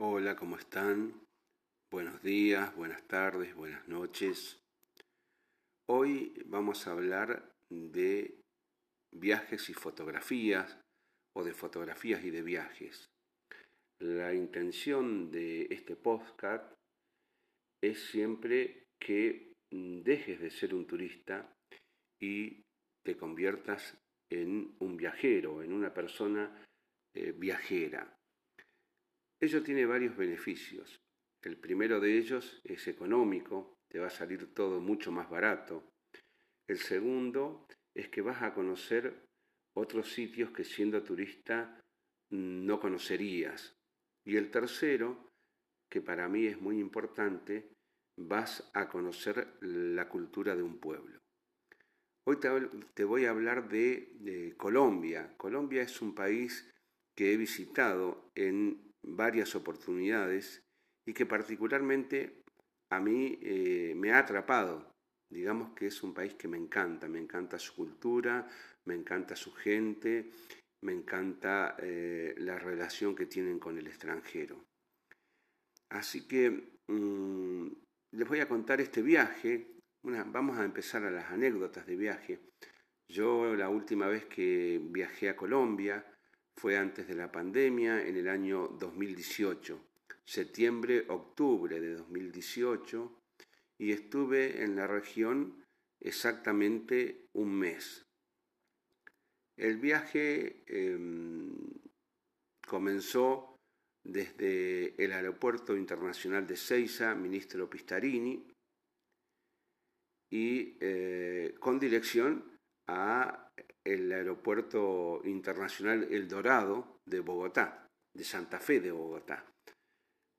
Hola, ¿cómo están? Buenos días, buenas tardes, buenas noches. Hoy vamos a hablar de viajes y fotografías o de fotografías y de viajes. La intención de este podcast es siempre que dejes de ser un turista y te conviertas en un viajero, en una persona eh, viajera. Ello tiene varios beneficios. El primero de ellos es económico, te va a salir todo mucho más barato. El segundo es que vas a conocer otros sitios que siendo turista no conocerías. Y el tercero, que para mí es muy importante, vas a conocer la cultura de un pueblo. Hoy te, voy a hablar de, Colombia. Colombia es un país que he visitado en varias oportunidades y que particularmente a mí eh, me ha atrapado. Digamos que es un país que me encanta, me encanta su cultura, me encanta su gente, me encanta eh, la relación que tienen con el extranjero. Así que mm, les voy a contar este viaje vamos a empezar a las anécdotas de viaje. Yo la última vez que viajé a Colombia fue antes de la pandemia, en el año 2018, septiembre, octubre de 2018, y estuve en la región exactamente un mes. El viaje em, comenzó desde el Aeropuerto Internacional de Ceiza, ministro Pistarini, y eh, con dirección a el aeropuerto internacional El Dorado de Bogotá, de Santa Fe de Bogotá.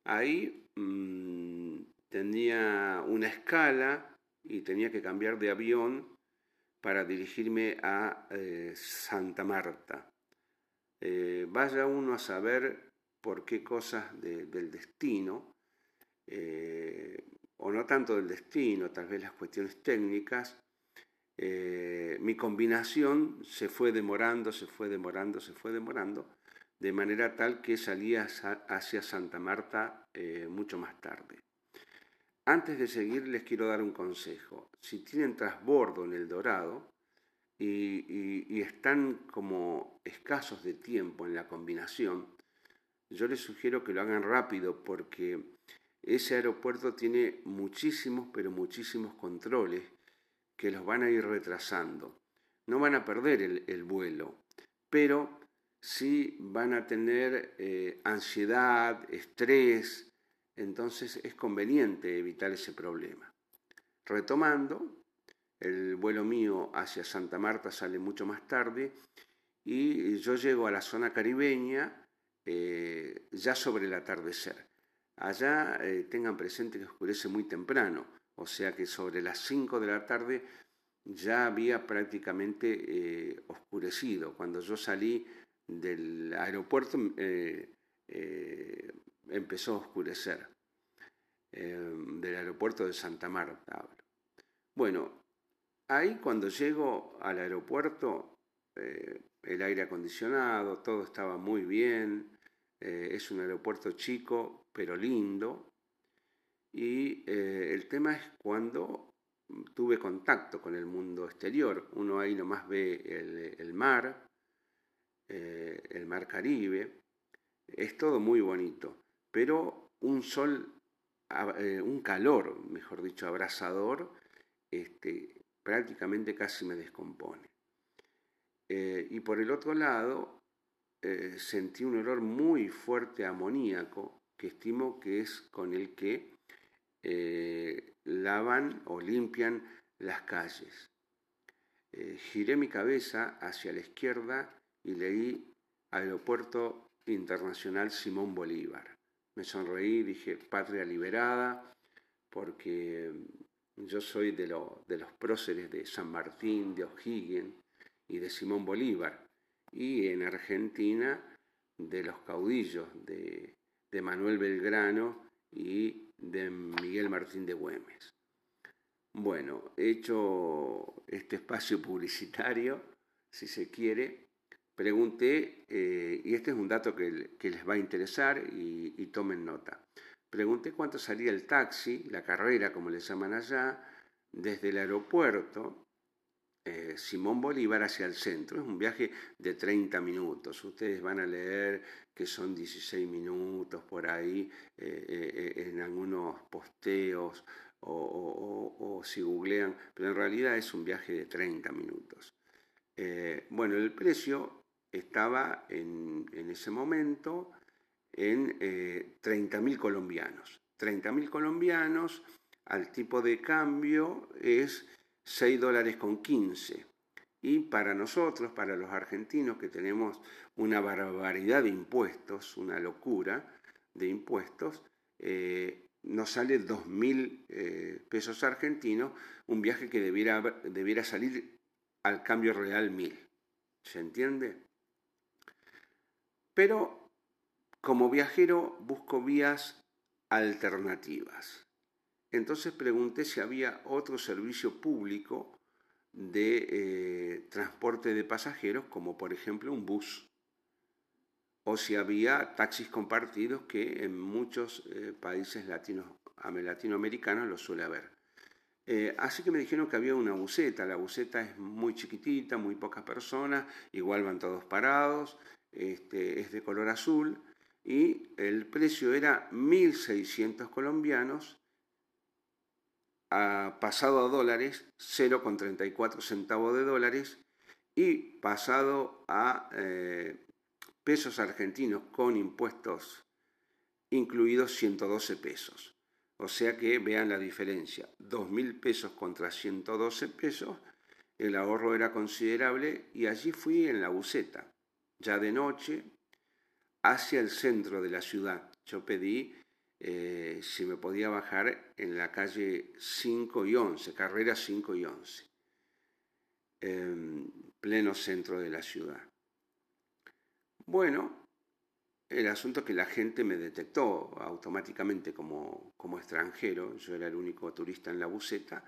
Ahí mm, tenía una escala y tenía que cambiar de avión para dirigirme a eh, Santa Marta. Eh, vaya uno a saber por qué cosas del destino o no tanto del destino, tal vez las cuestiones técnicas, eh, mi combinación se fue demorando, se fue demorando, se fue demorando, de manera tal que salía hacia Santa Marta eh, mucho más tarde. Antes de seguir les quiero dar un consejo. Si tienen trasbordo en el Dorado y están como escasos de tiempo en la combinación, yo les sugiero que lo hagan rápido porque ese aeropuerto tiene muchísimos, pero muchísimos controles que los van a ir retrasando. No van a perder el, vuelo, pero sí van a tener eh, ansiedad, estrés, entonces es conveniente evitar ese problema. Retomando, el vuelo mío hacia Santa Marta sale mucho más tarde y yo llego a la zona caribeña eh, ya sobre el atardecer. Allá eh, tengan presente que oscurece muy temprano, o sea que sobre las 5 de la tarde ya había prácticamente eh, oscurecido. Cuando yo salí del aeropuerto eh, empezó a oscurecer, del aeropuerto de Santa Marta. Bueno, ahí cuando llego al aeropuerto, el aire acondicionado, todo estaba muy bien, es un aeropuerto chico, pero lindo. Y eh, el tema es cuando tuve contacto con el mundo exterior. Uno ahí nomás ve el, mar, eh, el mar Caribe. Es todo muy bonito, pero un sol, eh, un calor, mejor dicho, abrasador, este, prácticamente casi me descompone. y por el otro lado, sentí un olor muy fuerte amoníaco que estimo que es con el que eh, lavan o limpian las calles. Eh, giré mi cabeza hacia la izquierda y leí Aeropuerto Internacional Simón Bolívar. Me sonreí, dije, patria liberada, porque yo soy de, de los próceres de San Martín, de O'Higgins y de Simón Bolívar, y en Argentina de los caudillos de Manuel Belgrano y de Miguel Martín de Güemes. Bueno, he hecho este espacio publicitario, si se quiere, pregunté, eh, y este es un dato que, les va a interesar y, tomen nota, pregunté cuánto salía el taxi, la carrera como le llaman allá, desde el aeropuerto eh, Simón Bolívar hacia el centro. Es un viaje de 30 minutos. Ustedes van a leer que son 16 minutos por ahí en algunos posteos o, si googlean, pero en realidad es un viaje de 30 minutos. Eh, bueno, el precio estaba en, ese momento en eh, 30.000 colombianos. 30.000 colombianos al tipo de cambio es 6 dólares con 15. Y para nosotros, para los argentinos que tenemos una barbaridad de impuestos, una locura de impuestos, eh, nos sale 2.000 eh, pesos argentinos, un viaje que debiera, debiera salir al cambio real 1.000. ¿Se entiende? Pero como viajero busco vías alternativas. Entonces pregunté si había otro servicio público de eh, transporte de pasajeros, como por ejemplo un bus o si había taxis compartidos que en muchos eh, países latinoamericanos lo suele haber. Eh, así que me dijeron que había una buceta. La buceta es muy chiquitita, muy pocas personas, igual van todos parados, este, es de color azul y el precio era 1.600 colombianos, pasado a dólares, 0,34 centavos de dólares y pasado a eh, pesos argentinos con impuestos incluidos 112 pesos. O sea que vean la diferencia, 2.000 pesos contra 112 pesos, el ahorro era considerable y allí fui en la buceta, ya de noche, hacia el centro de la ciudad. Yo pedí eh, si me podía bajar en la calle 5 y 11, carrera 5 y 11, en pleno centro de la ciudad. Bueno, el asunto es que la gente me detectó automáticamente como, como extranjero, yo era el único turista en la buceta,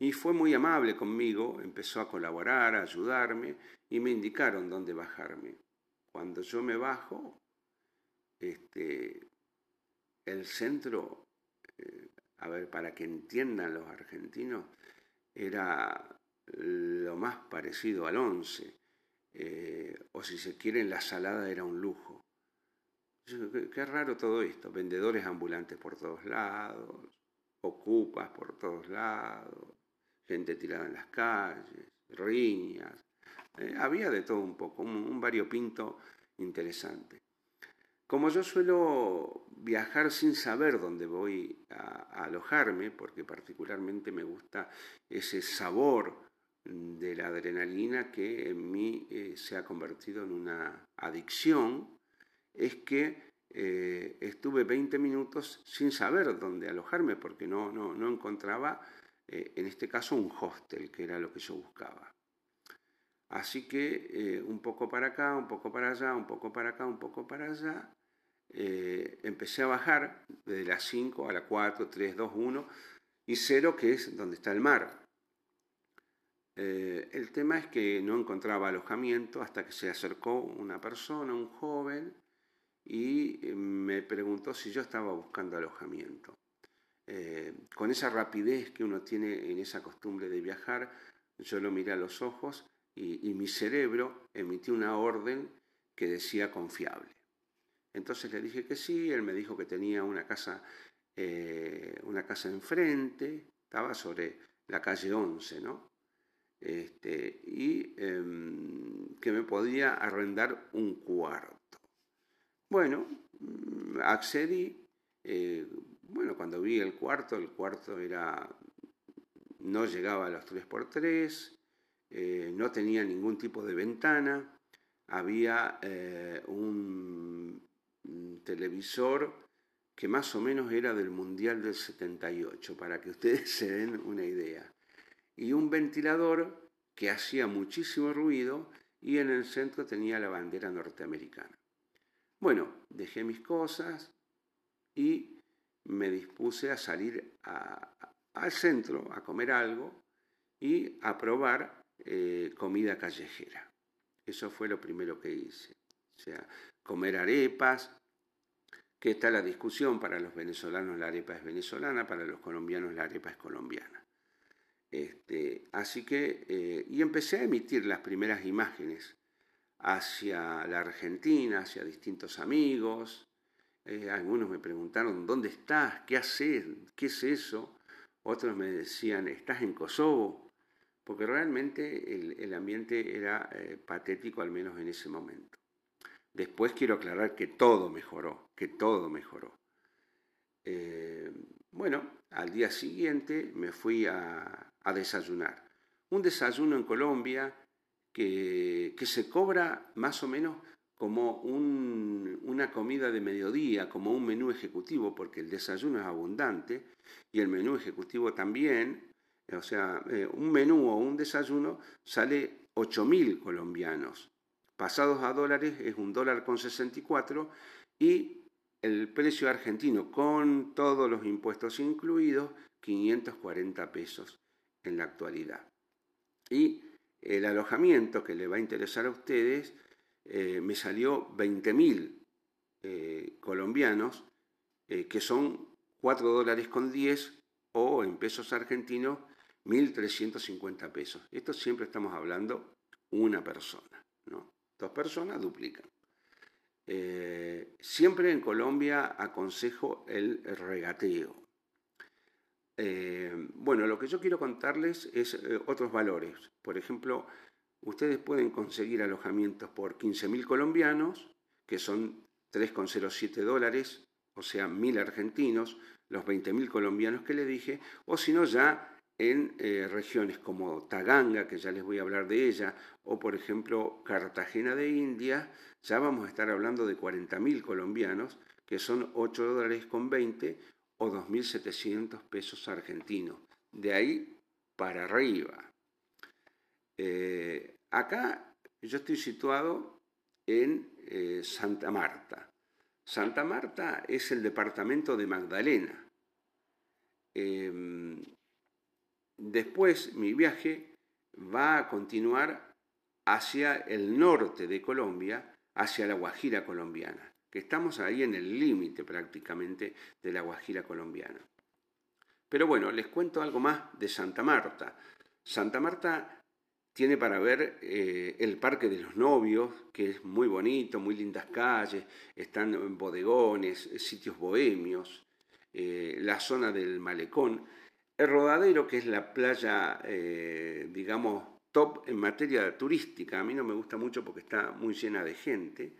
y fue muy amable conmigo, empezó a colaborar, a ayudarme, y me indicaron dónde bajarme. Cuando yo me bajo, este, el centro, eh, a ver, para que entiendan los argentinos, era lo más parecido al once. Eh, o si se quiere, la salada era un lujo. Qué, raro todo esto, vendedores ambulantes por todos lados, ocupas por todos lados, gente tirada en las calles, riñas, eh, había de todo un poco, un, variopinto interesante. Como yo suelo viajar sin saber dónde voy a alojarme, porque particularmente me gusta ese sabor de la adrenalina que en mí eh, se ha convertido en una adicción es que eh, estuve 20 minutos sin saber dónde alojarme porque no, no, no encontraba, eh, en este caso, un hostel, que era lo que yo buscaba. Así que un poco para acá, un poco para allá, un poco para acá, un poco para allá, empecé a bajar desde las 5 a la 4, 3, 2, 1 y 0, que es donde está el mar. Eh, el tema es que no encontraba alojamiento hasta que se acercó una persona, un joven, y eh, me preguntó si yo estaba buscando alojamiento. Eh, con esa rapidez que uno tiene en esa costumbre de viajar, yo lo miré a los ojos y, mi cerebro emitió una orden que decía confiable. Entonces le dije que sí, él me dijo que tenía una casa, una casa enfrente, estaba sobre la calle 11, ¿no? este, y em, que me podía arrendar un cuarto. Bueno, mm, accedí, eh, bueno, cuando vi el cuarto, el cuarto era, no llegaba a los 3x3, eh, no tenía ningún tipo de ventana, había eh, televisor que más o menos era del Mundial del 78, para que ustedes se den una idea y un ventilador que hacía muchísimo ruido y en el centro tenía la bandera norteamericana. Bueno, dejé mis cosas y me dispuse a salir al centro a comer algo y a probar eh, comida callejera. Eso fue lo primero que hice. O sea, comer arepas, que está la discusión, para los venezolanos la arepa es venezolana, para los colombianos la arepa es colombiana. Este, así que, eh, y empecé a emitir las primeras imágenes hacia la Argentina, hacia distintos amigos. Eh, algunos me preguntaron, ¿dónde estás? ¿Qué haces? ¿Qué es eso? Otros me decían, ¿estás en Kosovo? Porque realmente el, ambiente era eh, patético, al menos en ese momento. Después quiero aclarar que todo mejoró, que todo mejoró. Eh, bueno, al día siguiente me fui a, desayunar. Un desayuno en Colombia que, se cobra más o menos como una comida de mediodía, como un menú ejecutivo, porque el desayuno es abundante y el menú ejecutivo también. O sea, eh, un menú o un desayuno sale 8.000 colombianos. Pasados a dólares es un dólar con 64 y el precio argentino con todos los impuestos incluidos, 540 pesos en la actualidad. Y el alojamiento que le va a interesar a ustedes eh, me salió 20.000 eh, colombianos, eh, que son 4 dólares con 10 o en pesos argentinos 1.350 pesos. Esto siempre estamos hablando una persona, ¿no? Dos personas duplican. Eh, siempre en Colombia aconsejo el regateo. Eh, bueno, lo que yo quiero contarles es eh, otros valores. Por ejemplo, ustedes pueden conseguir alojamientos por 15.000 colombianos, que son 3,07 dólares, o sea, 1.000 argentinos, los 20.000 colombianos que le dije, o si no ya en eh, regiones como Taganga, que ya les voy a hablar de ella, o por ejemplo Cartagena de India, ya vamos a estar hablando de 40.000 colombianos, que son 8 dólares con 20 o 2.700 pesos argentinos. De ahí para arriba. Eh, acá yo estoy situado en eh, Santa Marta. Santa Marta es el departamento de Magdalena. Em, Después mi viaje va a continuar hacia el norte de Colombia, hacia la Guajira colombiana, que estamos ahí en el límite prácticamente de la Guajira colombiana. Pero bueno, les cuento algo más de Santa Marta. Santa Marta tiene para ver eh, el Parque de los Novios, que es muy bonito, muy lindas calles, están bodegones, sitios bohemios, eh, la zona del malecón, el Rodadero, que es la playa, eh, digamos, top en materia turística, a mí no me gusta mucho porque está muy llena de gente.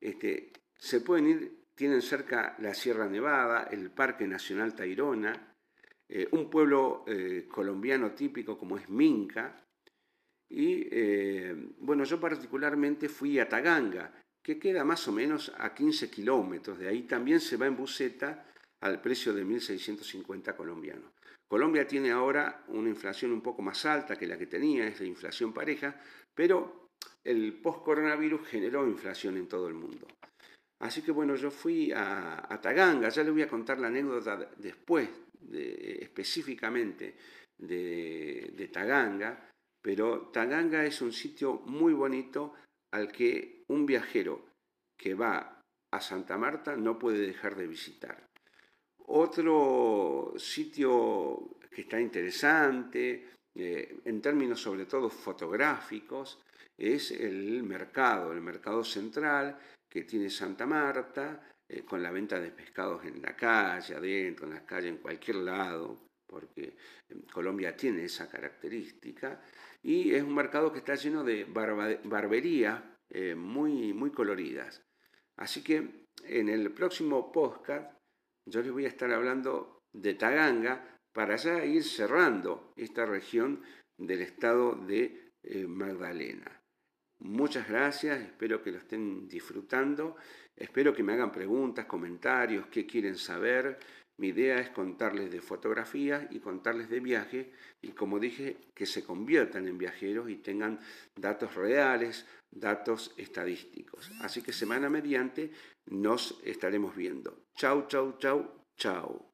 Este, se pueden ir, tienen cerca la Sierra Nevada, el Parque Nacional Tairona, eh, un pueblo eh, colombiano típico como es Minca. Y bueno, yo particularmente fui a Taganga, que queda más o menos a 15 kilómetros. De ahí también se va en buseta al precio de 1.650 colombianos. Colombia tiene ahora una inflación un poco más alta que la que tenía, es la inflación pareja, pero el post-coronavirus generó inflación en todo el mundo. Así que bueno, yo fui a, Taganga, ya les voy a contar la anécdota después, específicamente de Taganga, pero Taganga es un sitio muy bonito al que un viajero que va a Santa Marta no puede dejar de visitar. Otro sitio que está interesante, eh, en términos sobre todo fotográficos, es el mercado, el mercado central que tiene Santa Marta, eh, con la venta de pescados en la calle, adentro, en la calle, en cualquier lado, porque Colombia tiene esa característica, y es un mercado que está lleno de barberías eh, muy, muy coloridas. Así que en el próximo podcast yo les voy a estar hablando de Taganga para ya ir cerrando esta región del estado de eh, Magdalena. Muchas gracias, espero que lo estén disfrutando, espero que me hagan preguntas, comentarios, qué quieren saber. Mi idea es contarles de fotografías y contarles de viaje y como dije, que se conviertan en viajeros y tengan datos reales, datos estadísticos. Así que semana mediante nos estaremos viendo. Chau, chau, chau, chau.